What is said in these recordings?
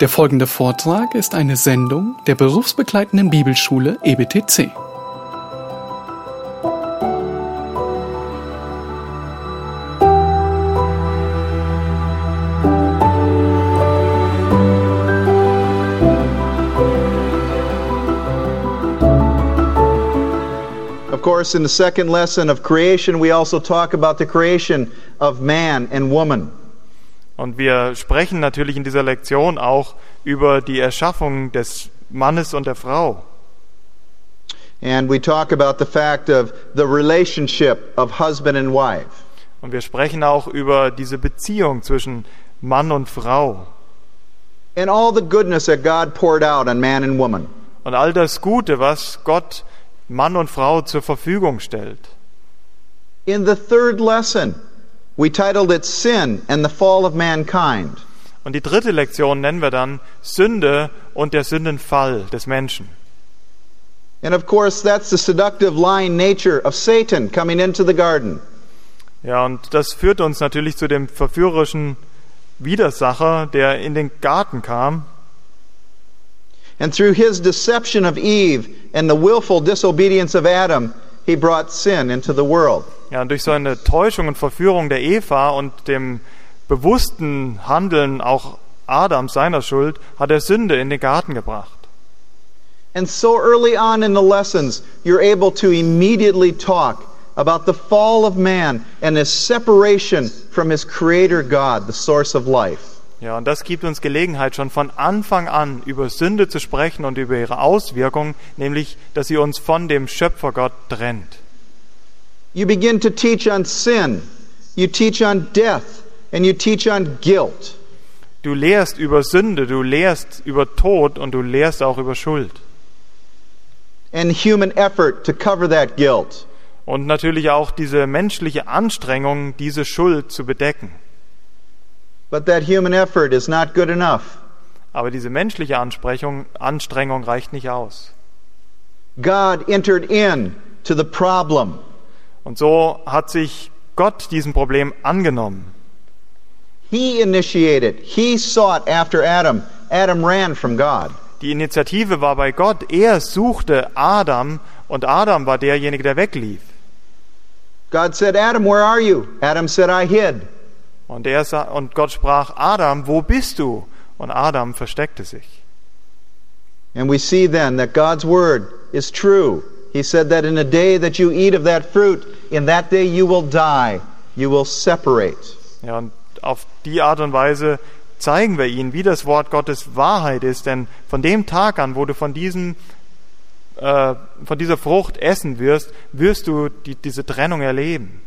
Der folgende Vortrag ist eine Sendung der berufsbegleitenden Bibelschule EBTC. Of course, in the second lesson of creation, we also talk about the creation of man and woman. Und wir sprechen natürlich in dieser Lektion auch über die Erschaffung des Mannes und der Frau. And we talk about the fact of the relationship of husband and wife. Und wir sprechen auch über diese Beziehung zwischen Mann und Frau And all the goodness that God poured out on man and woman. und all das Gute, was Gott Mann und Frau zur Verfügung stellt. In the third lesson, we titled it Sin and the Fall of Mankind. Und die dritte Lektion nennen wir dann Sünde und der Sündenfall des Menschen. And of course, that's the seductive, lying nature of Satan coming into the garden. Ja, und das führt uns natürlich zu dem verführerischen Widersacher, der in den Garten kam. And through his deception of Eve and the willful disobedience of Adam, he brought sin into the world. Ja, und durch seine Täuschung und Verführung der Eva und dem bewussten Handeln auch Adams seiner Schuld hat er Sünde in den Garten gebracht. And so early on in the lessons, you're able to immediately talk about the fall of man and his separation from his creator God, the source of life. Ja, und das gibt uns Gelegenheit, schon von Anfang an über Sünde zu sprechen und über ihre Auswirkungen, nämlich, dass sie uns von dem Schöpfergott trennt. You begin to teach on sin, you teach on death, and you teach on guilt. Du lehrst über Sünde, du lehrst über Tod und du lehrst auch über Schuld. and human effort to cover that guilt. Und natürlich auch diese menschliche Anstrengung, diese Schuld zu bedecken. But that human effort is not good enough. Aber diese menschliche Ansprechung, Anstrengung reicht nicht aus. God entered in to the problem. Und so hat sich Gott diesem Problem angenommen. He initiated, He sought after Adam. Adam ran from God. Die Initiative war bei Gott. Er suchte Adam und Adam war derjenige, der weglief. God said, Adam, where are you? Adam said, I hid. Und, er sa und Gott sprach, Adam, wo bist du? Und Adam versteckte sich. And we see then that God's word is true. He said that in the day that you eat of that fruit, in that day you will die. You will separate. Ja, und auf die Art und Weise zeigen wir ihnen, wie das Wort Gottes Wahrheit ist. Denn von dem Tag an, wo du von, diesem, äh, von dieser Frucht essen wirst, wirst du die, diese Trennung erleben.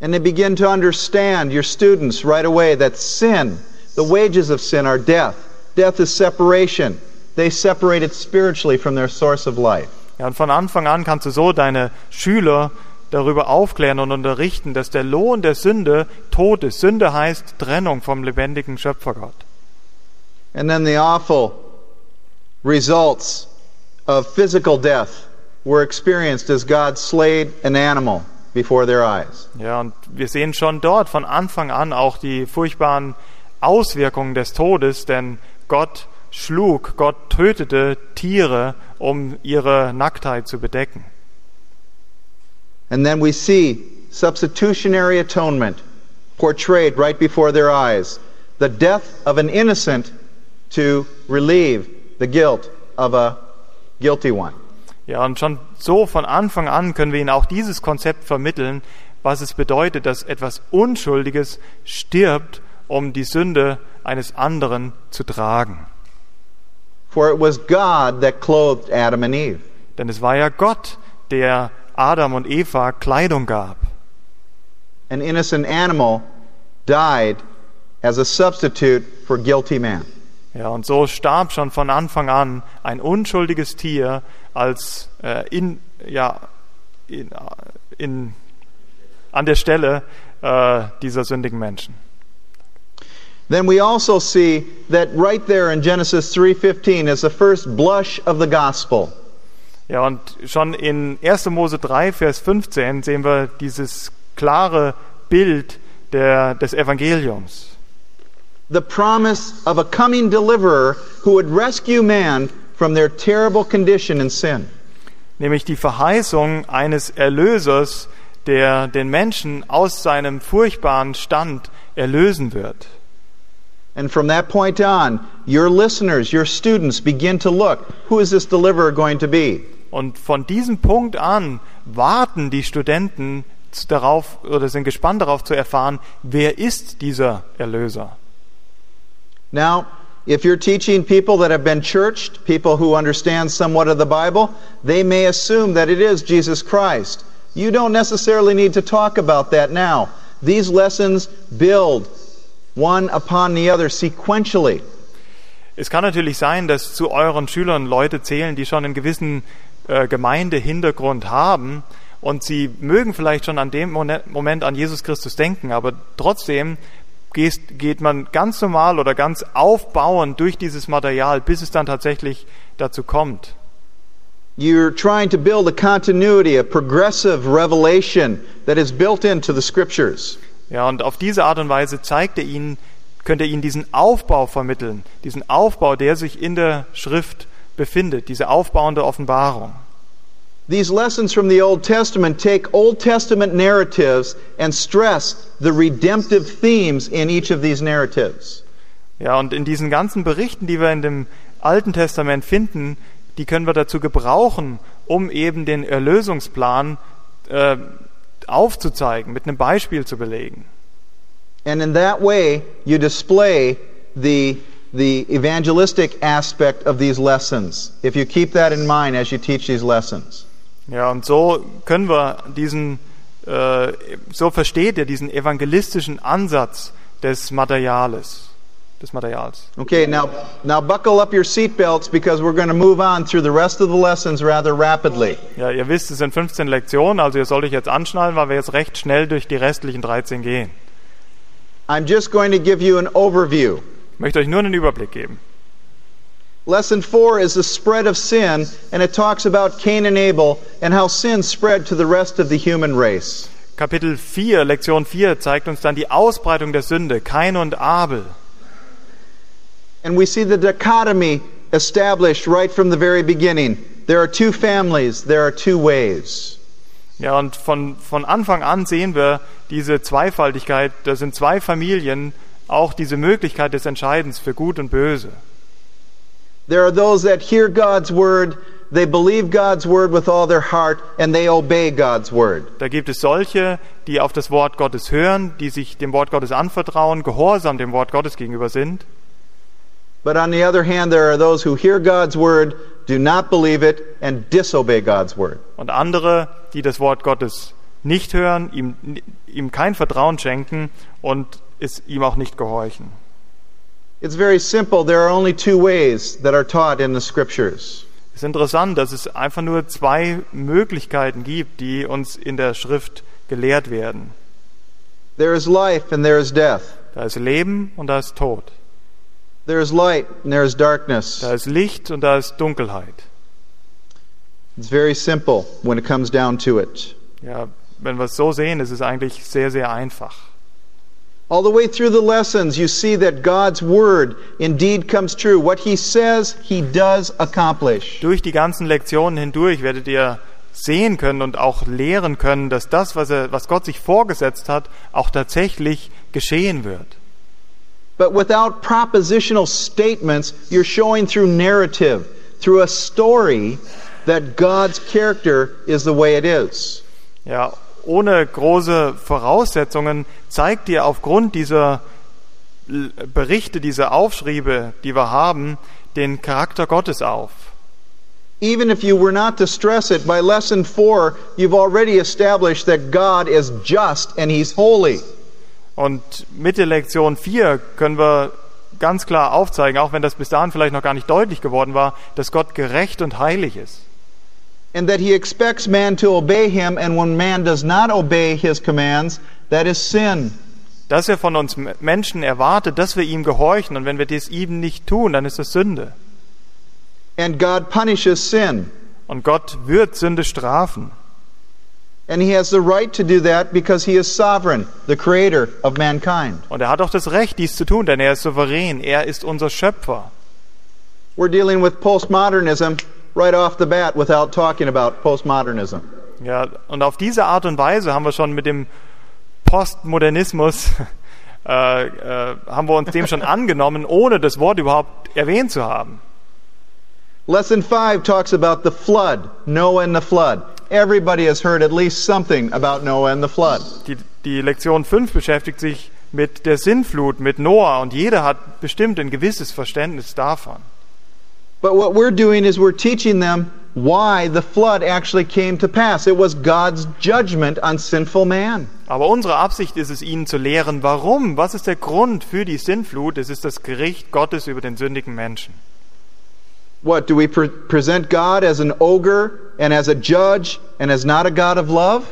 And they begin to understand, your students, right away, that sin, the wages of sin are death. Death is separation. They separated spiritually from their source of life. Ja, und von Anfang an kannst du so deine Schüler darüber aufklären und unterrichten, dass der Lohn der Sünde Tod ist. Sünde heißt Trennung vom lebendigen Schöpfergott. And then the awful results of physical death were experienced as God slayed an animal before their eyes. Ja, und wir sehen schon dort von Anfang an auch die furchtbaren Auswirkungen des Todes, denn Gott schlug, Gott tötete Tiere, um ihre Nacktheit zu bedecken. And then we see substitutionary atonement portrayed right before their eyes the death of an innocent to relieve the guilt of a guilty one. Ja, und schon so von Anfang an können wir ihnen auch dieses Konzept vermitteln, was es bedeutet, dass etwas Unschuldiges stirbt, um die Sünde eines anderen zu tragen. For it was God that clothed Adam and Eve. Denn es war ja Gott, der Adam und Eva Kleidung gab. An innocent animal died as a substitute for guilty man. Ja, und so starb schon von Anfang an ein unschuldiges Tier als äh, in, ja, in, in, an der Stelle äh, dieser sündigen Menschen. Then we also see that right there in Genesis 3:15 is the first blush of the gospel. Ja, und schon in 1. Mose 3, Vers 15 sehen wir dieses klare Bild der, des Evangeliums. the promise of a coming deliverer who would rescue man from their terrible condition in sin. nämlich die Verheißung eines Erlösers, der den Menschen aus seinem furchtbaren Stand erlösen wird. And from that point on, your listeners, your students begin to look who is this deliverer going to be? Und von diesem Punkt an warten die Studenten darauf oder sind gespannt darauf zu erfahren, wer ist dieser Erlöser. Now, if you're teaching people that have been churched, people who understand somewhat of the Bible, they may assume that it is Jesus Christ. You don't necessarily need to talk about that now. These lessons build one upon the other sequentially. Es kann natürlich sein, dass zu euren Schülern Leute zählen, die schon einen gewissen äh, Gemeindehintergrund haben und sie mögen vielleicht schon an dem Moment an Jesus Christus denken, aber trotzdem geht, geht man ganz normal oder ganz aufbauend durch dieses Material, bis es dann tatsächlich dazu kommt. You're trying to build a continuity, a progressive revelation that is built into the scriptures. Ja, und auf diese Art und Weise zeigt er ihnen, könnte er ihnen diesen Aufbau vermitteln, diesen Aufbau, der sich in der Schrift befindet, diese aufbauende Offenbarung. These lessons from the Old Testament take Old Testament narratives and stress the redemptive themes in each of these narratives. Ja, und in diesen ganzen Berichten, die wir in dem Alten Testament finden, die können wir dazu gebrauchen, um eben den Erlösungsplan äh, aufzuzeigen, mit einem Beispiel zu belegen. And in that way, you display the the evangelistic aspect of these lessons. If you keep that in mind as you teach these lessons. Ja, und so können wir diesen, äh, so versteht ihr diesen evangelistischen Ansatz des Materials. Des Materials. Okay, now, now buckle up your seatbelts because we're going to move on through the rest of the lessons rather rapidly. Ja, ihr wisst, es sind 15 Lektionen, also ihr sollt euch jetzt anschnallen, weil wir jetzt recht schnell durch die restlichen 13 gehen. I'm just going to give you an overview. Ich möchte euch nur einen Überblick geben. Lesson 4 is the spread of sin, and it talks about Cain and Abel and how sin spread to the rest of the human race. Kapitel 4, Lektion 4 zeigt uns dann die Ausbreitung der Sünde, Kain und Abel. And we see the dichotomy established right from the very beginning. There are two families, there are two ways. Ja, und von, von Anfang an sehen wir diese Zweifaltigkeit, da sind zwei Familien, auch diese Möglichkeit des Entscheidens für Gut und Böse. There are those that hear God's word, they believe God's word with all their heart, and they obey God's word. Da gibt es solche, die auf das Wort Gottes hören, die sich dem Wort Gottes anvertrauen, gehorsam dem Wort Gottes gegenüber sind. But on the other hand, there are those who hear God's word, do not believe it, and disobey God's word. Und andere, die das Wort Gottes nicht hören, ihm, ihm kein Vertrauen schenken und es ihm auch nicht gehorchen. It's very simple. There are only two ways that are taught in the scriptures. Es ist interessant, dass es einfach nur zwei Möglichkeiten gibt, die uns in der Schrift gelehrt werden. There is life and there is death. Da ist Leben und da ist Tod. There is light and there is darkness. Da ist Licht und da ist Dunkelheit. It's very simple when it comes down to it. Ja, wenn wir es so sehen, ist es eigentlich sehr, sehr einfach. All the way through the lessons, you see that God's word indeed comes true. What he says, he does accomplish. Durch die ganzen Lektionen hindurch werdet ihr sehen können und auch lehren können, dass das, was, er, was Gott sich vorgesetzt hat, auch tatsächlich geschehen wird. But without propositional statements, you're showing through narrative, through a story, that God's character is the way it is. Ja, ohne große Voraussetzungen zeigt dir aufgrund dieser Berichte, dieser Aufschriebe, die wir haben, den Charakter Gottes auf. Even if you were not to stress it, by lesson four, you've already established that God is just and He's holy. Und mit der Lektion 4 können wir ganz klar aufzeigen, auch wenn das bis dahin vielleicht noch gar nicht deutlich geworden war, dass Gott gerecht und heilig ist. And that he expects man to obey him, and when man does not obey his commands, that is sin. Dass er von uns Menschen erwartet, dass wir ihm gehorchen, und wenn wir dies ihm nicht tun, dann ist das Sünde. And God punishes sin. Und Gott wird Sünde strafen. And he has the right to do that because he is sovereign, the creator of mankind. Und er hat auch das Recht, dies zu tun, denn er ist souverän. Er ist unser Schöpfer. We're dealing with postmodernism right off the bat without talking about postmodernism. Ja, und auf diese Art und Weise haben wir schon mit dem Postmodernismus äh, äh, haben wir uns dem schon angenommen, ohne das Wort überhaupt erwähnt zu haben. Lesson 5 talks about the flood, Noah and the flood. Everybody has heard at least something about Noah and the flood. Die, die Lektion 5 beschäftigt sich mit der Sinnflut, mit Noah und jeder hat bestimmt ein gewisses Verständnis davon. But what we're doing is we're teaching them why the flood actually came to pass. It was God's judgment on sinful man. Aber unsere Absicht ist es, ihnen zu lehren, warum, was ist der Grund für die Sinnflut? Es ist das Gericht Gottes über den sündigen Menschen. What, do we pre- present God as an ogre and as a judge and as not a God of love?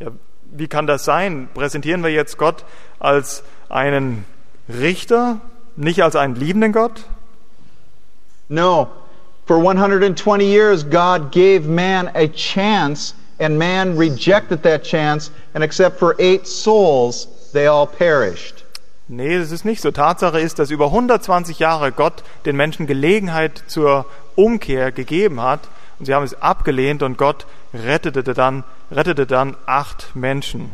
Ja, wie kann das sein? Präsentieren wir jetzt Gott als einen Richter, nicht als einen liebenden Gott? No. For 120 years, God gave man a chance, and man rejected that chance, and except for eight souls, they all perished. Nee, das ist nicht so. Tatsache ist, dass über 120 Jahre Gott den Menschen Gelegenheit zur Umkehr gegeben hat und sie haben es abgelehnt und Gott rettete dann, rettete dann acht Menschen.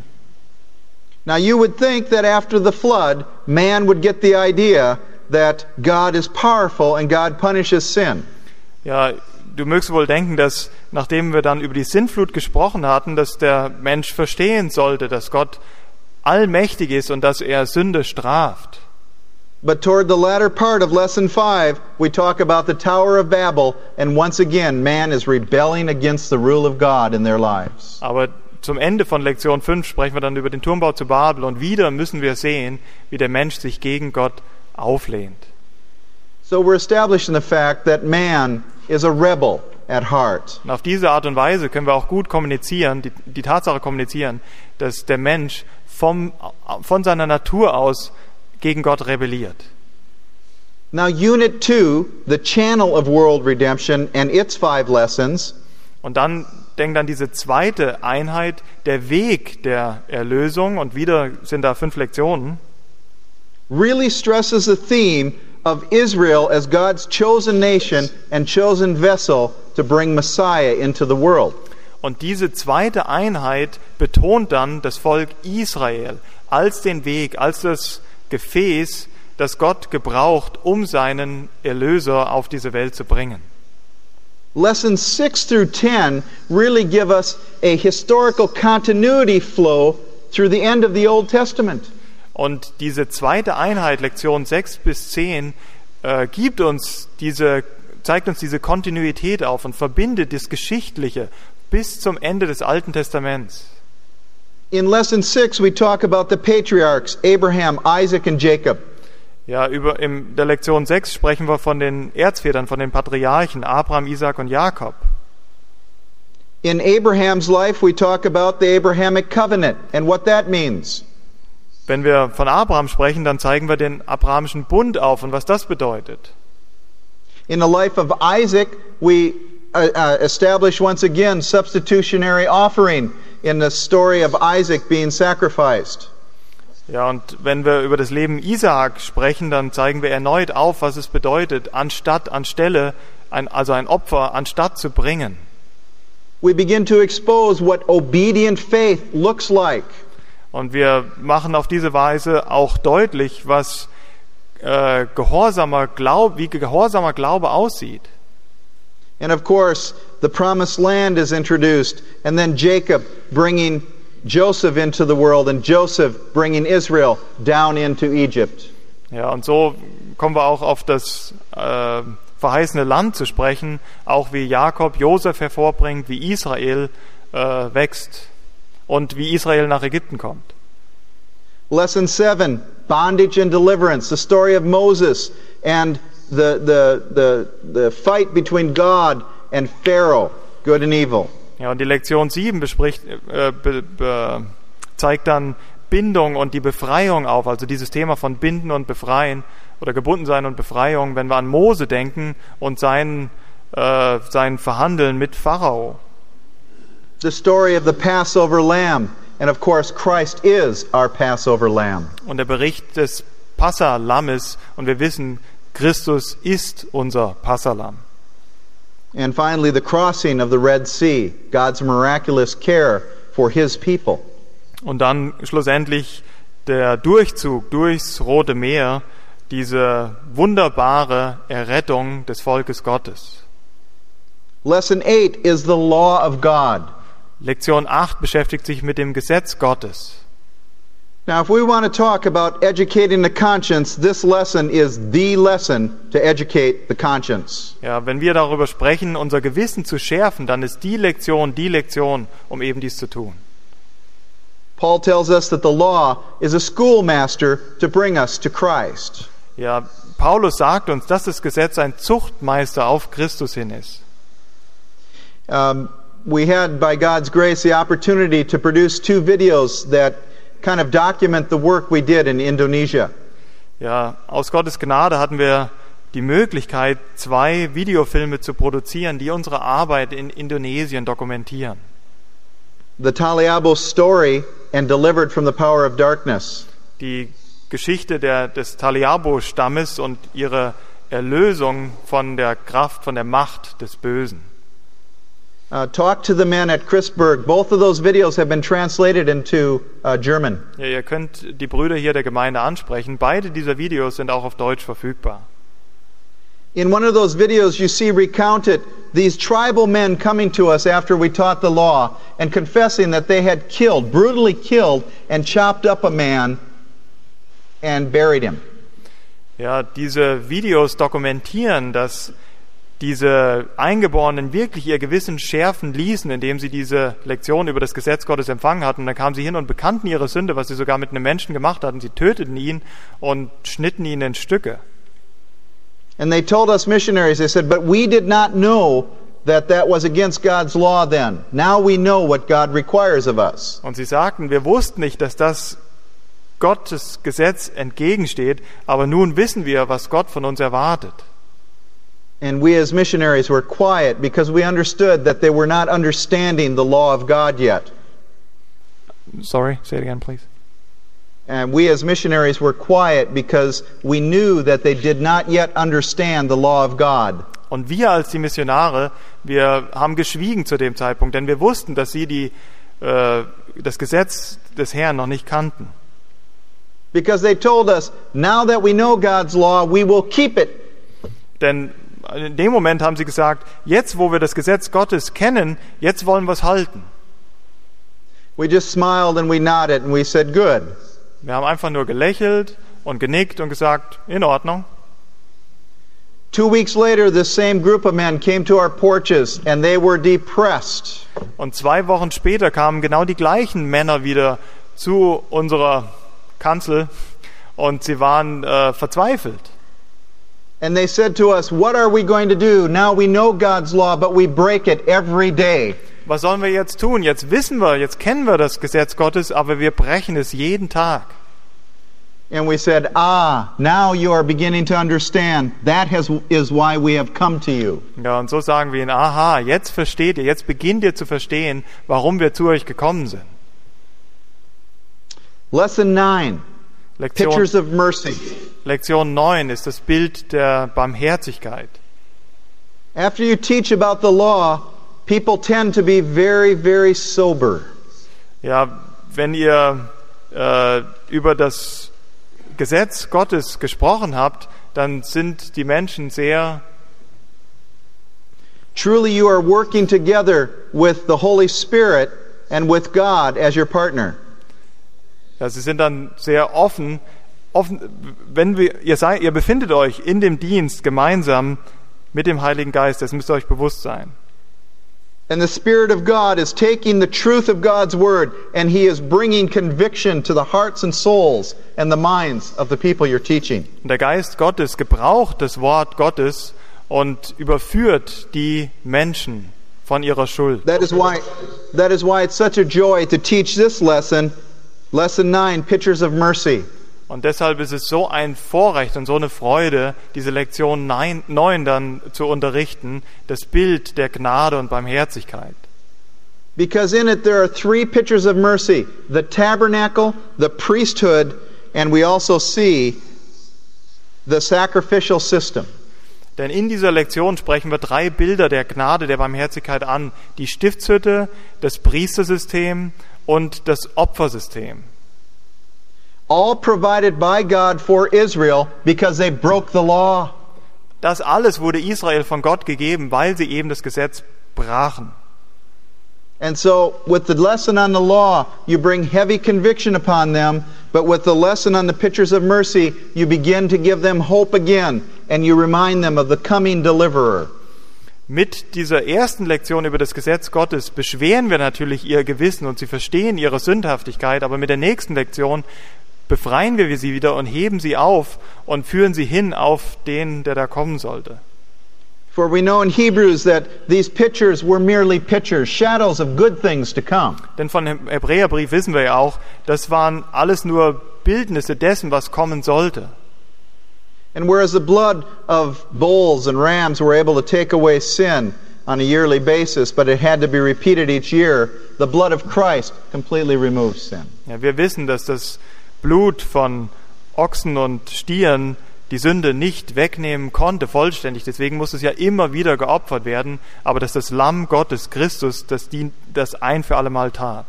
Now, you would think that after the flood, man would get the idea that God is powerful and God punishes sin. Ja, du mögst wohl denken, dass nachdem wir dann über die Sintflut gesprochen hatten, dass der Mensch verstehen sollte, dass Gott allmächtig ist und dass er Sünde straft. But toward the latter part of lesson 5, we talk about the Tower of Babel, and once again, man is rebelling against the rule of God in their lives. Aber zum Ende von Lektion 5 sprechen wir dann über den Turmbau zu Babel und wieder müssen wir sehen, wie der Mensch sich gegen Gott auflehnt. So we're establishing the fact that man is a rebel at heart. Und auf diese Art und Weise können wir auch gut kommunizieren, die, die Tatsache kommunizieren, dass der Mensch vom, von seiner Natur aus gegen Gott rebelliert. Now, Unit 2, the channel of world redemption and its five lessons, Und dann denkt an diese zweite Einheit, der Weg der Erlösung, und wieder sind da fünf Lektionen. really stresses the theme of Israel as God's chosen nation and chosen vessel to bring Messiah into the world. Und diese zweite Einheit betont dann das Volk Israel als den Weg, als das Gefäß, das Gott gebraucht, um seinen Erlöser auf diese Welt zu bringen. Lessons 6 through 10 really give us a historical continuity flow through the end of the Old Testament. Und diese zweite Einheit, Lektion 6 bis 10, äh, gibt uns diese, zeigt uns diese Kontinuität auf und verbindet das Geschichtliche bis zum Ende des Alten Testaments. In lesson 6, we talk about the patriarchs Abraham, Isaac, and Jacob. Ja, über, in der Lektion 6 sprechen wir von den Erzvätern, von den Patriarchen Abraham, Isaac und Jakob. In Abraham's life, we talk about the Abrahamic covenant and what that means. Wenn wir von Abraham sprechen, dann zeigen wir den abrahamischen Bund auf und was das bedeutet. In the life of Isaac, we uh, uh, establish once again substitutionary offering in the story of Isaac being sacrificed. Ja, und wenn wir über das Leben Isaak sprechen, dann zeigen wir erneut auf, was es bedeutet, anstatt, anstelle, ein, also ein Opfer, anstatt zu bringen. We begin to expose what obedient faith looks like. Und wir machen auf diese Weise auch deutlich, was äh, gehorsamer Glaube, wie gehorsamer Glaube aussieht. And of course, the promised land is introduced, and then Jacob bringing Joseph into the world, and Joseph bringing Israel down into Egypt. Ja, und so kommen wir auch auf das äh, verheißene Land zu sprechen, auch wie Jakob Josef hervorbringt, wie Israel äh, wächst und wie Israel nach Ägypten kommt. Lesson 7 Bondage and Deliverance, the story of Moses and the, the, the, the fight between God and Pharaoh, good and evil. Ja, und die Lektion 7 bespricht, äh, be, be, zeigt dann Bindung und die Befreiung auf, also dieses Thema von Binden und Befreien oder gebunden sein und Befreiung, wenn wir an Mose denken und sein, äh, sein Verhandeln mit Pharao. the story of the Passover lamb. And of course, Christ is our Passover lamb. Und der Bericht des Passalammes und wir wissen, Christus ist unser Passalam. And finally, the crossing of the Red Sea, God's miraculous care for his people. Und dann schlussendlich der Durchzug durchs Rote Meer, diese wunderbare Errettung des Volkes Gottes. Lesson 8 is the law of God. Lektion 8 beschäftigt sich mit dem Gesetz Gottes. Now, if we want to talk about educating the conscience, this lesson is the lesson to educate the conscience. Ja, wenn wir darüber sprechen, unser Gewissen zu schärfen, dann ist die Lektion die Lektion, um eben dies zu tun. Paul tells us that the law is a schoolmaster to bring us to Christ. Ja, Paulus sagt uns, dass das Gesetz ein Zuchtmeister auf Christus hin ist. Um, we had, by God's grace, the opportunity to produce two videos that kind of document the work we did in Indonesia. Ja, aus Gottes Gnade hatten wir die Möglichkeit, zwei Videofilme zu produzieren, die unsere Arbeit in Indonesien dokumentieren. The Taliabo story and delivered from the power of darkness. Die Geschichte der, des Taliabo-Stammes und ihre Erlösung von der Kraft, von der Macht des Bösen. Uh, talk to the men at Chrisburg. Both of those videos have been translated into uh, German. Ja, ihr könnt die Brüder hier der Gemeinde ansprechen. Beide dieser Videos sind auch auf Deutsch verfügbar. In one of those videos, you see recounted these tribal men coming to us after we taught the law and confessing that they had killed, brutally killed, and chopped up a man and buried him. Ja, diese Videos dokumentieren, dass diese Eingeborenen wirklich ihr Gewissen schärfen ließen, indem sie diese Lektion über das Gesetz Gottes empfangen hatten. Dann kamen sie hin und bekannten ihre Sünde, was sie sogar mit einem Menschen gemacht hatten. Sie töteten ihn und schnitten ihn in Stücke. And they told us missionaries, they said, but we did not know that that was against God's law then. Now we know what God requires of us. Und sie sagten, wir wussten nicht, dass das Gottes Gesetz entgegensteht, aber nun wissen wir, was Gott von uns erwartet. And we as missionaries were quiet because we understood that they were not understanding the law of God yet. Sorry, say it again, please. And we as missionaries were quiet because we knew that they did not yet understand the law of God. Und wir als die Missionare, wir haben geschwiegen zu dem Zeitpunkt, denn wir wussten, dass sie die, äh, das Gesetz des Herrn noch nicht kannten. Because they told us, now that we know God's law, we will keep it. Denn in dem Moment haben sie gesagt, jetzt wo wir das Gesetz Gottes kennen, jetzt wollen wir es halten. We just smiled and we nodded and we said, good. Wir haben einfach nur gelächelt und genickt und gesagt, in Ordnung. Two weeks later, this same group of men came to our porches and they were depressed. Und zwei Wochen später kamen genau die gleichen Männer wieder zu unserer Kanzel und sie waren äh, verzweifelt. And they said to us, What are we going to do? Now we know God's law, but we break it every day. Was sollen wir jetzt tun? Jetzt wissen wir, jetzt kennen wir das Gesetz Gottes, aber wir brechen es jeden Tag. And we said, Ah, now you are beginning to understand. That has, is why we have come to you. Ja, und so sagen wir ihnen, aha, jetzt versteht ihr, jetzt beginnt ihr zu verstehen, warum wir zu euch gekommen sind. Lesson 9 Lektion, Pictures of Mercy. Lektion 9 ist das Bild der Barmherzigkeit. After you teach about the law, people tend to be very, very sober. Ja, wenn ihr äh, über das Gesetz Gottes gesprochen habt, dann sind die Menschen sehr Truly, you are working together with the Holy Spirit and with God as your partner. Ja, sie sind dann sehr offen. offen wenn wir, ihr, seid, ihr befindet euch in dem Dienst gemeinsam mit dem Heiligen Geist, das müsst ihr euch bewusst sein. And the Spirit of God is taking the truth of God's Word and He is bringing conviction to the hearts and souls and the minds of the people you're teaching. Und der Geist Gottes gebraucht das Wort Gottes und überführt die Menschen von ihrer Schuld. That is why, that is why it's such a joy to teach this lesson, Lesson 9 Pictures of Mercy. Und deshalb ist es so ein Vorrecht und so eine Freude, diese Lektion 9 dann zu unterrichten, das Bild der Gnade und Barmherzigkeit. Because in it there are three pictures of mercy the tabernacle, the priesthood, and we also see the sacrificial system. Denn in dieser Lektion sprechen wir drei Bilder der Gnade, der Barmherzigkeit an. Die Stiftshütte, das Priestersystem und das Opfersystem. All provided by God for Israel because they broke the law. Das alles wurde Israel von Gott gegeben, weil sie eben das Gesetz brachen. And so, with the lesson on the law, you bring heavy conviction upon them, but with the lesson on the pictures of mercy, you begin to give them hope again, and you remind them of the coming deliverer. Mit dieser ersten Lektion über das Gesetz Gottes beschweren wir natürlich ihr Gewissen und sie verstehen ihre Sündhaftigkeit, aber mit der nächsten Lektion befreien wir sie wieder und heben sie auf und führen sie hin auf den, der da kommen sollte. For we know in Hebrews that these pictures were merely pictures, shadows of good things to come. Denn von dem Hebräerbrief wissen wir ja auch, das waren alles nur Bildnisse dessen, was kommen sollte. And whereas the blood of bulls and rams were able to take away sin on a yearly basis, but it had to be repeated each year, the blood of Christ completely removes sin. Ja, wir wissen, dass das Blut von Ochsen und Stieren die Sünde nicht wegnehmen konnte vollständig. Deswegen muss es ja immer wieder geopfert werden. Aber dass das Lamm Gottes, Christus, das, dient, das ein für alle Mal tat.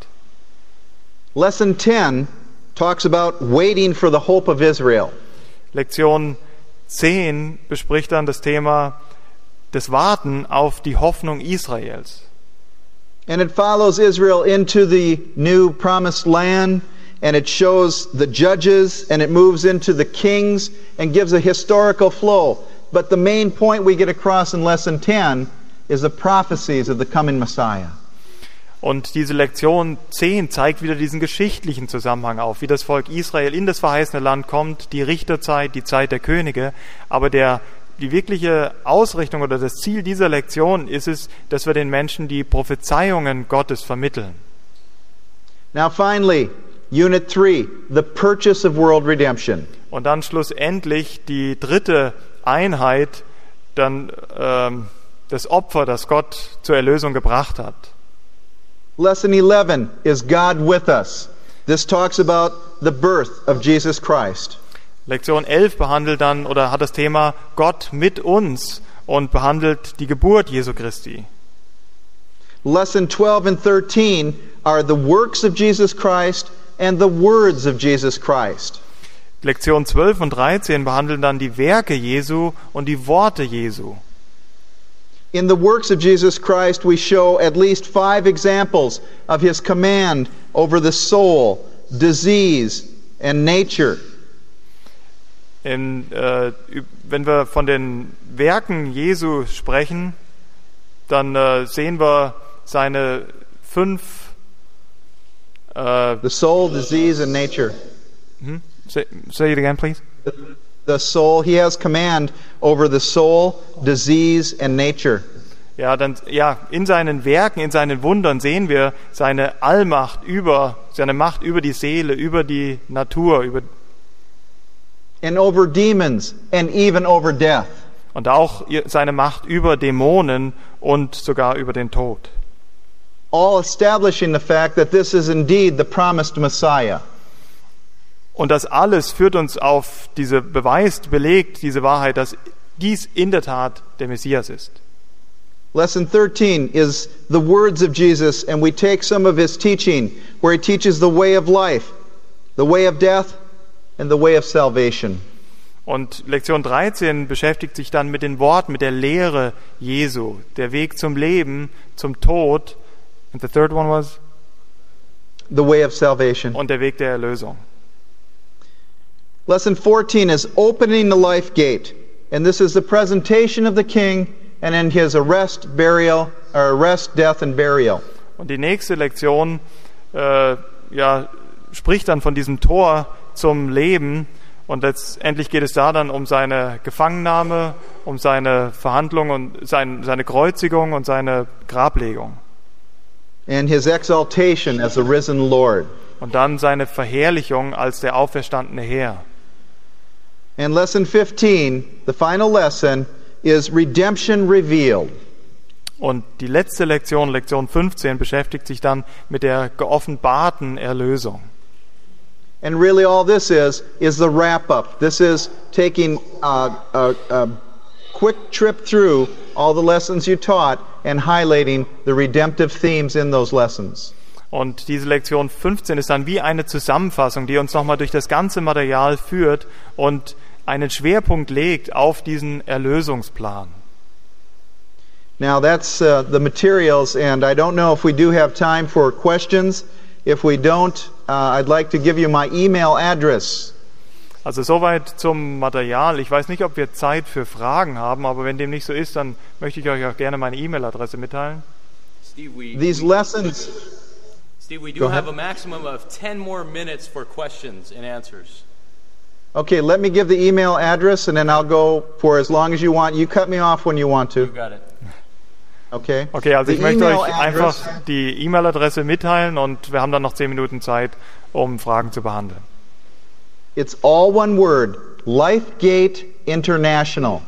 Lesson 10 talks about waiting for the hope of Israel. Lektion 10 bespricht dann das Thema des Warten auf die Hoffnung Israels. And it follows Israel into the new promised land, and it shows the judges, and it moves into the kings, and gives a historical flow. But the main point we get across in lesson 10 is the prophecies of the coming Messiah. Und diese Lektion 10 zeigt wieder diesen geschichtlichen Zusammenhang auf, wie das Volk Israel in das verheißene Land kommt, die Richterzeit, die Zeit der Könige. Aber der, die wirkliche Ausrichtung oder das Ziel dieser Lektion ist es, dass wir den Menschen die Prophezeiungen Gottes vermitteln. Now, finally, Unit 3 the purchase of world redemption. Und dann schlussendlich die dritte Einheit, dann ähm, das Opfer, das Gott zur Erlösung gebracht hat. Lesson 11 is God with us. This talks about the birth of Jesus Christ. Lektion 11 behandelt dann oder hat das Thema Gott mit uns und behandelt die Geburt Jesu Christi. Lesson 12 and 13 are the works of Jesus Christ and the words of Jesus Christ. Lektion 12 und 13 behandeln dann die Werke Jesu und die Worte Jesu. In the works of Jesus Christ, we show at least five examples of his command over the soul, disease, and nature. In, äh, wenn wir von den Werken Jesu sprechen, dann äh, sehen wir seine fünf. Äh, The soul, disease, and nature. hm? say, say it again, please. The soul, he has command over the soul, disease, and nature. Ja, dann, ja, in seinen Werken, in seinen Wundern sehen wir seine Allmacht über, seine Macht über die Seele, über die Natur, über, and over demons, and even over death. und auch seine Macht über Dämonen und sogar über den Tod. All establishing the fact that this is indeed the promised Messiah. Und das alles führt uns auf diese beweist, belegt diese Wahrheit, dass dies in der Tat der Messias ist. Lesson 13 is the words of Jesus, and we take some of his teaching where he teaches the way of life, the way of death, and the way of salvation. Und Lektion 13 beschäftigt sich dann mit den Worten, mit der Lehre Jesu, der Weg zum Leben, zum Tod. And the third one was? The way of salvation. Und der Weg der Erlösung. Lesson 14 is opening the life gate, and this is the presentation of the king and in his arrest, burial, or arrest, death, and burial. Und die nächste Lektion äh, ja, spricht dann von diesem Tor zum Leben. Und letztendlich geht es da dann um seine Gefangennahme, um seine Verhandlung und sein, seine Kreuzigung und seine Grablegung. and his exaltation as the risen Lord. Und dann seine Verherrlichung als der auferstandene Herr. And lesson 15, the final lesson, is redemption revealed. Und die letzte Lektion, Lektion 15, beschäftigt sich dann mit der geoffenbarten Erlösung. And really, all this is is the wrap up. This is taking a, a, a quick trip through all the lessons you taught and highlighting the redemptive themes in those lessons. Und diese Lektion 15 ist dann wie eine Zusammenfassung, die uns nochmal durch das ganze Material führt und einen Schwerpunkt legt auf diesen Erlösungsplan. Now, that's uh, the materials, and I don't know if we do have time for questions. If we don't, uh, I'd like to give you my email address. Also soweit zum Material. Ich weiß nicht, ob wir Zeit für Fragen haben, aber wenn dem nicht so ist, dann möchte ich euch auch gerne meine E-Mail-Adresse mitteilen. Steve, we, These lessons, Steve, we Go do ahead. have a maximum of 10 more minutes for questions and answers. Okay, let me give the email address, and then I'll go for as long as you want. You cut me off when you want You to, got it. okay? Okay, also The ich möchte email euch address- einfach die E-Mail-Adresse mitteilen und wir haben dann noch zehn Minuten Zeit, um Fragen zu behandeln. It's all one word Lifegate International.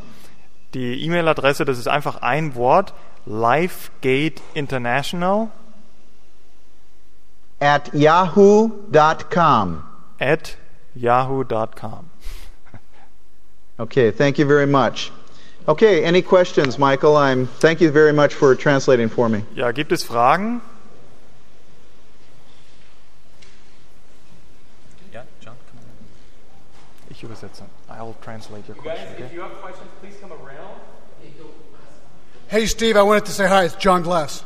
Die E-Mail-Adresse, das ist einfach ein Wort, Lifegate International at yahoo.com. at yahoo.com. Okay, thank you very much. Okay, any questions, Michael? I'm thank you very much for translating for me. Ja, gibt es Fragen? Yeah, John, come on. Ich übersetze. I'll translate your question. Guys, Okay? you have questions, please come around. Hey, Steve, I wanted to say hi. It's John Glass.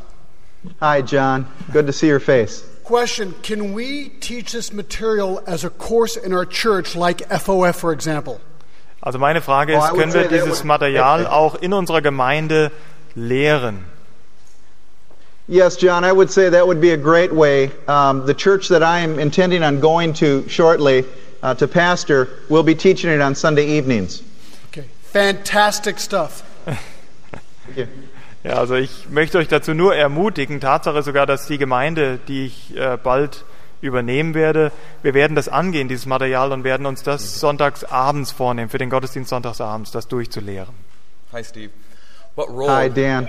Hi, John. Good to see your face. Question Can we teach this material as a course in our church, like FOF, for example? Also meine Frage Oh, ist, I would können wir dieses would- Material auch in unserer Gemeinde lehren? Yes, John, I would say that would be a great way. Um, the church that I am intending on going to shortly uh, to pastor will be teaching it on Sunday evenings. Okay. Fantastic stuff. Thank you. Ja, also ich möchte euch dazu nur ermutigen, Tatsache sogar, dass die Gemeinde, die ich äh, bald übernehmen werde, wir werden das angehen, dieses Material, und werden uns das sonntags abends vornehmen, für den Gottesdienst sonntags abends, das durchzulehren. Hi, Steve. What role? Hi, Dan.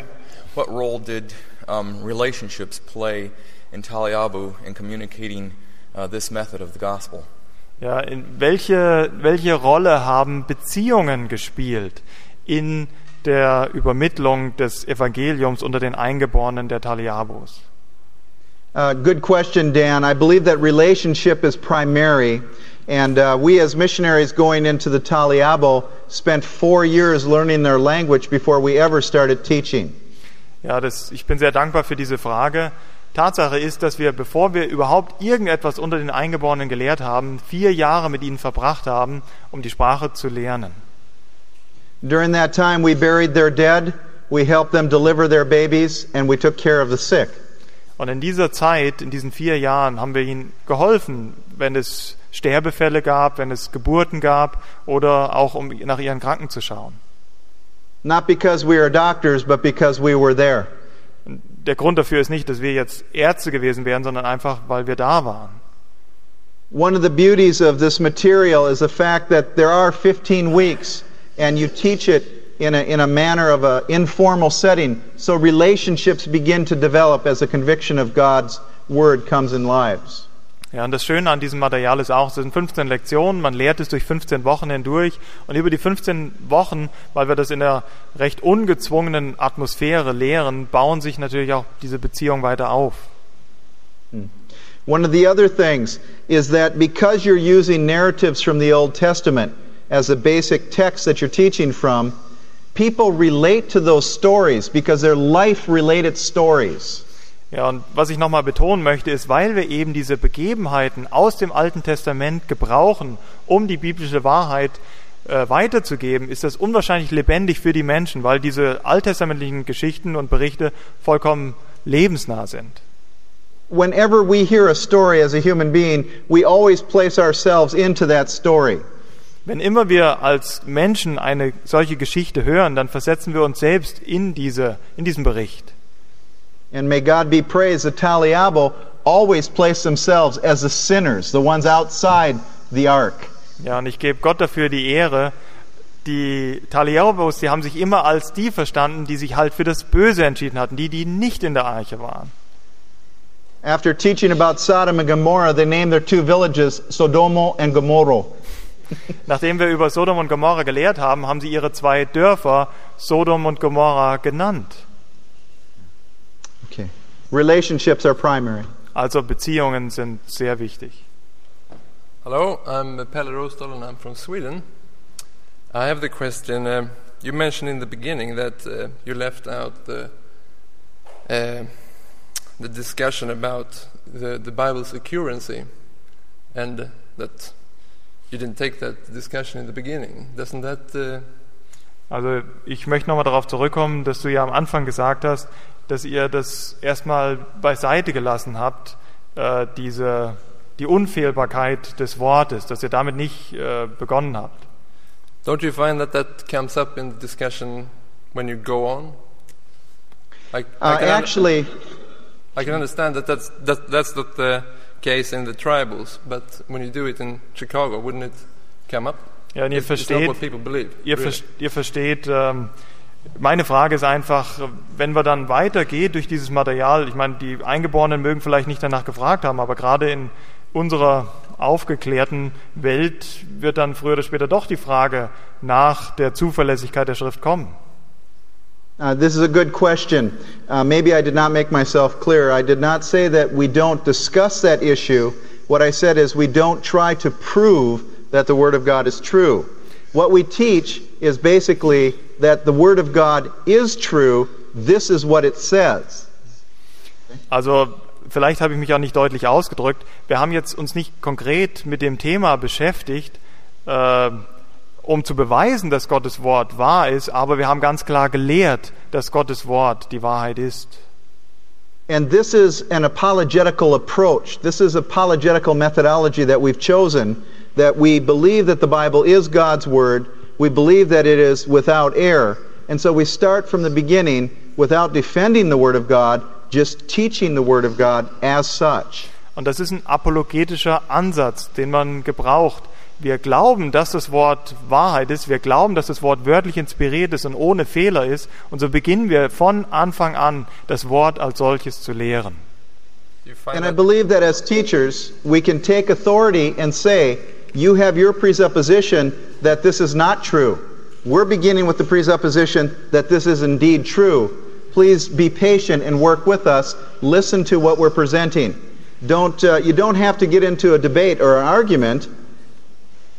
What role did um, relationships play in Taliabu in communicating uh, this method of the gospel? Ja, in welche, welche Rolle haben Beziehungen gespielt in der Übermittlung des Evangeliums unter den Eingeborenen der Taliabos? Uh, good question, Dan. I believe that relationship is primary. And uh, we, as missionaries going into the Taliabo, spent four years learning their language before we ever started teaching. Ja, das, ich bin sehr dankbar für diese Frage. Tatsache ist, dass wir, bevor wir überhaupt irgendetwas unter den Eingeborenen gelehrt haben, vier Jahre mit ihnen verbracht haben, um die Sprache zu lernen. During that time, we buried their dead, we helped them deliver their babies, and we took care of the sick. Und in dieser Zeit, in diesen vier Jahren, haben wir ihnen geholfen, wenn es Sterbefälle gab, wenn es Geburten gab oder auch um nach ihren Kranken zu schauen. Not because we are doctors, but because we were there. Der Grund dafür ist nicht, dass wir jetzt Ärzte gewesen wären, sondern einfach, weil wir da waren. One of the beauties of this material is the fact that there are 15 weeks, and you teach it in a, in a manner of an informal setting, so relationships begin to develop as a conviction of God's Word comes in lives. Ja, und das Schöne an diesem Material ist auch, es sind 15 Lektionen, man lehrt es durch 15 Wochen hindurch und über die 15 Wochen, weil wir das in einer recht ungezwungenen Atmosphäre lehren, bauen sich natürlich auch diese Beziehungen weiter auf. Hm. One of the other things is that because you're using narratives from the Old Testament as a basic text that you're teaching from, people relate to those stories because they're life related stories. Ja, und was ich nochmal betonen möchte, ist, weil wir eben diese Begebenheiten aus dem Alten Testament gebrauchen, um die biblische Wahrheit äh, weiterzugeben, ist das unwahrscheinlich lebendig für die Menschen, weil diese alttestamentlichen Geschichten und Berichte vollkommen lebensnah sind. Whenever we hear a story as a human being, we always place ourselves into that story. Wenn immer wir als Menschen eine solche Geschichte hören, dann versetzen wir uns selbst in, diese, in diesen Bericht. And may God be praised, the Taliabo always place themselves as the sinners, the ones outside the ark. Ja, und ich gebe Gott dafür die Ehre, die Taliobos, die haben sich immer als die verstanden, die sich halt für das Böse entschieden hatten, die, die nicht in der Arche waren. After teaching about Sodom and Gomorrah, they named their two villages Sodomo and Gomorrah. Nachdem wir über Sodom und Gomorra gelehrt haben, haben sie ihre zwei Dörfer Sodom und Gomorra genannt. Okay. Relationships are primary. Also Beziehungen sind sehr wichtig. Hello, I'm Pelle Rosdahl and I'm from Sweden. I have the question. Uh, you mentioned in the beginning that uh, you left out the uh, the discussion about the, the Bible's accuracy, and that you didn't take that discussion in the beginning. Doesn't that? Uh, Also ich möchte nochmal darauf zurückkommen, dass du ja am Anfang gesagt hast, dass ihr das erstmal beiseite gelassen habt, äh, diese, die Unfehlbarkeit des Wortes, dass ihr damit nicht äh, begonnen habt. don't you find that that comes up in the discussion when you go on? Like, Uh, can un- actually, I can understand that that's, that, that's not the case in the tribals, but when you do it in Chicago, wouldn't it come up? Ja, und ihr It's versteht, what people believe. ihr, really. ver ihr versteht, ähm, meine Frage ist einfach, wenn wir dann weitergehen durch dieses Material, ich meine, die Eingeborenen mögen vielleicht nicht danach gefragt haben, aber gerade in unserer aufgeklärten Welt wird dann früher oder später doch die Frage nach der Zuverlässigkeit der Schrift kommen. Uh, this is a good question. Uh, maybe I did not make myself clear. I did not say that we don't discuss that issue. What I said is we don't try to prove that the Word of God is true. What we teach is basically that the Word of God is true. This is what it says. Also vielleicht habe ich mich auch nicht deutlich ausgedrückt. Wir haben jetzt uns nicht konkret mit dem Thema beschäftigt, äh, um zu beweisen, dass Gottes Wort wahr ist, aber wir haben ganz klar gelehrt, dass Gottes Wort die Wahrheit ist. And this is an apologetical approach. This is apologetical methodology that we've chosen that we believe that the Bible is God's Word. We believe that it is without error. And so we start from the beginning without defending the Word of God, just teaching the Word of God as such. Und das ist ein apologetischer Ansatz, den man gebraucht. Wir glauben, dass das Wort Wahrheit ist. Wir glauben, dass das Wort wörtlich inspiriert ist und ohne Fehler ist. Und so beginnen wir von Anfang an, das Wort als solches zu lehren. And I believe that as teachers, we can take authority and say, you have your presupposition that this is not true. We're beginning with the presupposition that this is indeed true. Please be patient and work with us. Listen to what we're presenting. Don't, uh, you don't have to get into a debate or an argument.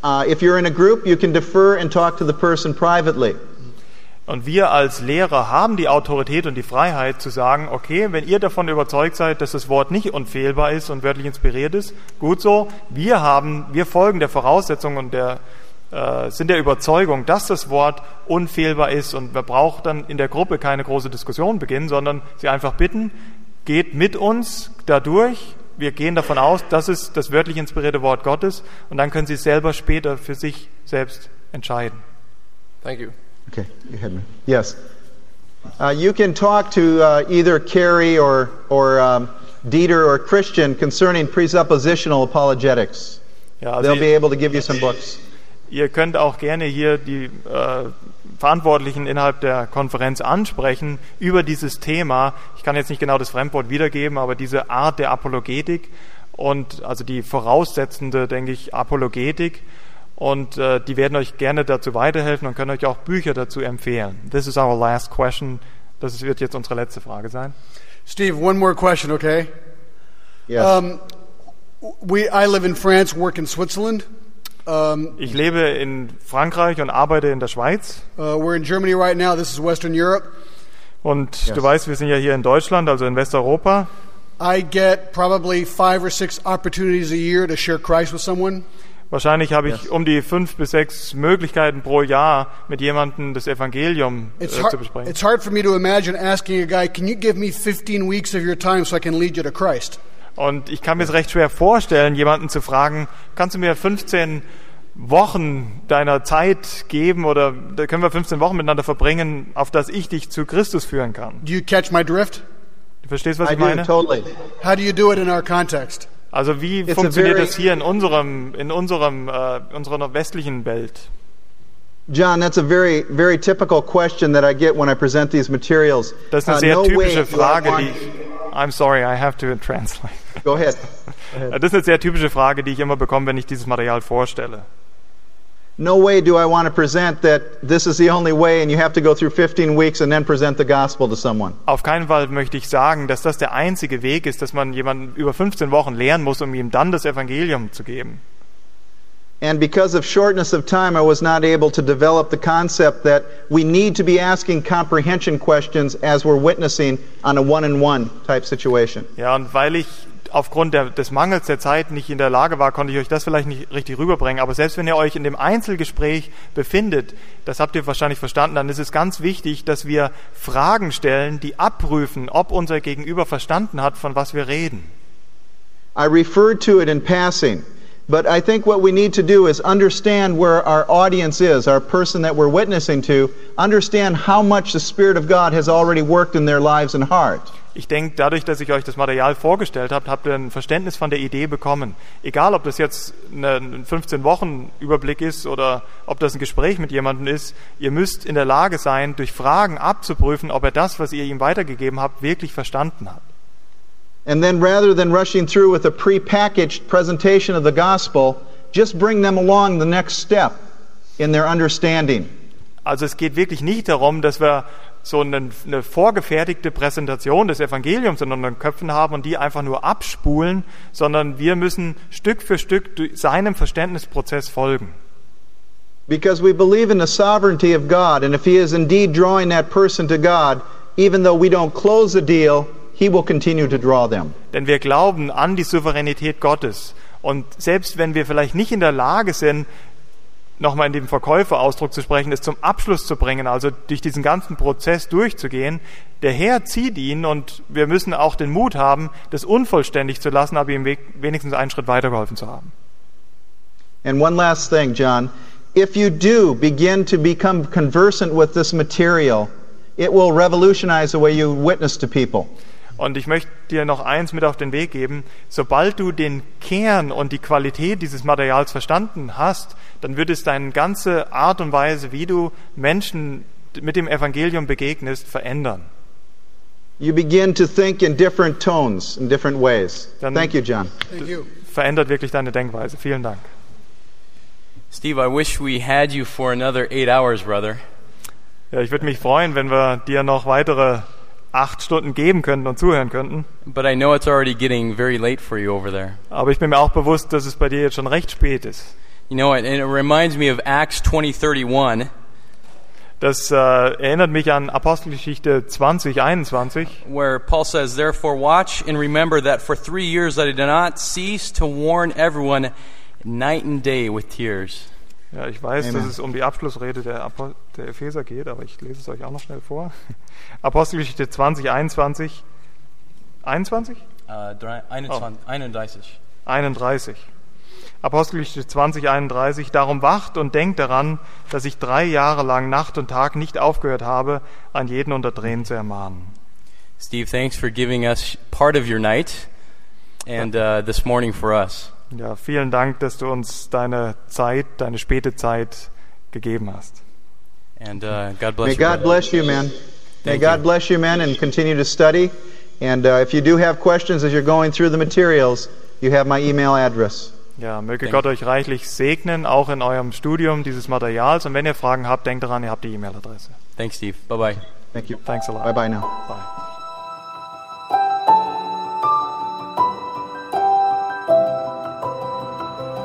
Uh, if you're in a group, you can defer and talk to the person privately. Und wir als Lehrer haben die Autorität und die Freiheit zu sagen, okay, wenn ihr davon überzeugt seid, dass das Wort nicht unfehlbar ist und wörtlich inspiriert ist, gut so. Wir haben, wir folgen der Voraussetzung und der, äh, sind der Überzeugung, dass das Wort unfehlbar ist und wir brauchen dann in der Gruppe keine große Diskussion beginnen, sondern sie einfach bitten, geht mit uns dadurch. Wir gehen davon aus, das ist das wörtlich inspirierte Wort Gottes und dann können sie selber später für sich selbst entscheiden. Thank you. Okay, you had me. Yes. Uh, you can talk to uh, either Carrie or, or um, Dieter or Christian concerning presuppositional apologetics. Ja, also They'll be able to give you some books. Ihr könnt auch gerne hier die äh, Verantwortlichen innerhalb der Konferenz ansprechen über dieses Thema. Ich kann jetzt nicht genau das Fremdwort wiedergeben, aber diese Art der Apologetik und also die voraussetzende, denke ich, Apologetik. Und äh, die werden euch gerne dazu weiterhelfen und können euch auch Bücher dazu empfehlen. This is our last question. Das wird jetzt unsere letzte Frage sein. Steve, one more question, okay? Yes. Um, we, I live in France, work in Switzerland. Um, Ich lebe in Frankreich und arbeite in der Schweiz. uh, we're in Germany right now. This is Western Europe. Und Yes. du weißt, wir sind ja hier in Deutschland, also in Westeuropa. I get probably five or six opportunities a year to share Christ with someone. Wahrscheinlich habe ich Yes. um die fünf bis sechs Möglichkeiten pro Jahr, mit jemandem das Evangelium äh, It's zu hard, besprechen. it's hard for me to imagine asking a guy, Can you give me 15 weeks of your time so I can lead you to Christ? Und ich kann mir es recht schwer vorstellen, jemanden zu fragen, kannst du mir 15 Wochen deiner Zeit geben oder da können wir 15 Wochen miteinander verbringen, auf das ich dich zu Christus führen kann. Do you catch my drift? Du verstehst, was I ich do, meine? totally. How do you do it in our context? Also wie It's funktioniert very- das hier in unserem, in unserem, äh, unserer westlichen Welt? John, that's a very, very typical question that I get when I present these materials. Das ist eine Uh, sehr no way typische Frage, die ich. I'm sorry, I have to translate. Go ahead. Das ist eine sehr typische Frage, die ich immer bekomme, wenn ich dieses Material vorstelle. No way do I want to present that this is the only way and you have to go through 15 weeks and then present the gospel to someone. Auf keinen Fall möchte ich sagen, dass das der einzige Weg ist, dass man jemanden über 15 Wochen lehren muss, um ihm dann das Evangelium zu geben. And because of shortness of time, I was not able to develop the concept that we need to be asking comprehension questions as we're witnessing on a one on one type situation. Ja, und weil ich aufgrund der, des Mangels der Zeit nicht in der Lage war, konnte ich euch das vielleicht nicht richtig rüberbringen. Aber selbst wenn ihr euch in dem Einzelgespräch befindet, das habt ihr wahrscheinlich verstanden, dann ist es ganz wichtig, dass wir Fragen stellen, die abprüfen, ob unser Gegenüber verstanden hat, von was wir reden. I referred to it in passing, but I think what we need to do is understand where our audience is, our person that we're witnessing to, understand how much the Spirit of God has already worked in their lives and heart. Ich denke, dadurch, dass ich euch das Material vorgestellt habe, habt ihr ein Verständnis von der Idee bekommen. Egal, ob das jetzt ein 15-Wochen-Überblick ist oder ob das ein Gespräch mit jemandem ist, ihr müsst in der Lage sein, durch Fragen abzuprüfen, ob er das, was ihr ihm weitergegeben habt, wirklich verstanden hat. And then rather than rushing through with a prepackaged presentation of the gospel, just bring them along the next step in their understanding. Also es geht wirklich nicht darum, dass wir so eine, eine vorgefertigte Präsentation des Evangeliums in unseren Köpfen haben und die einfach nur abspulen, sondern wir müssen Stück für Stück seinem Verständnisprozess folgen. Because we believe in the sovereignty of God, and if He is indeed drawing that person to God, even though we don't close the deal, He will continue to draw them. Denn wir glauben an die Souveränität Gottes. Und selbst wenn wir vielleicht nicht in der Lage sind, nochmal in dem Verkäuferausdruck zu sprechen, es zum Abschluss zu bringen, also durch diesen ganzen Prozess durchzugehen, der Herr zieht ihn und wir müssen auch den Mut haben, das unvollständig zu lassen, aber ihm we- wenigstens einen Schritt weitergeholfen zu haben. And one last thing, John. If you do begin to become conversant with this material, it will revolutionize the way you witness to people. Und ich möchte dir noch eins mit auf den Weg geben. Sobald du den Kern und die Qualität dieses Materials verstanden hast, dann wird es deine ganze Art und Weise, wie du Menschen mit dem Evangelium begegnest, verändern. You begin to think in different tones, in different ways. Dann- Thank you, John. Thank you. Verändert wirklich deine Denkweise. Vielen Dank. Steve, I wish we had you for another eight hours, brother. Ja, ich würde mich freuen, wenn wir dir noch weitere acht Stunden geben könnten und zuhören könnten. But I know it's already getting very late for you over there. Aber ich bin mir auch bewusst, dass es bei dir jetzt schon recht spät ist. You know, and it reminds me of Acts 20:31, Das äh, erinnert mich an Apostelgeschichte 20, 21. where Paul says, "Therefore watch and remember that for three years I did not cease to warn everyone night and day with tears." Ja, ich weiß, Amen. dass es um die Abschlussrede der, der Epheser geht, aber ich lese es euch auch noch schnell vor. Apostelgeschichte 20, 21. 21? Uh, drei- 21 31. 31. Apostelgeschichte 20, 31. Darum wacht und denkt daran, dass ich drei Jahre lang Nacht und Tag nicht aufgehört habe, an jeden unter Tränen zu ermahnen. Steve, thanks for giving us part of your night and uh, this morning for us. Ja, vielen Dank, dass du uns deine Zeit, deine späte Zeit gegeben hast. And uh, God bless May you. God brother. bless you. May Thank God you. bless you, men, and continue to study. And uh, if you do have questions as you're going through the materials, you have my email address. Ja, möge Danke. Gott euch reichlich segnen, auch in eurem Studium dieses Materials. Und wenn ihr Fragen habt, denkt daran, ihr habt die E-Mail-Adresse. Thanks, Steve. Bye bye. Thank you. Thanks a lot. Bye bye now. Bye.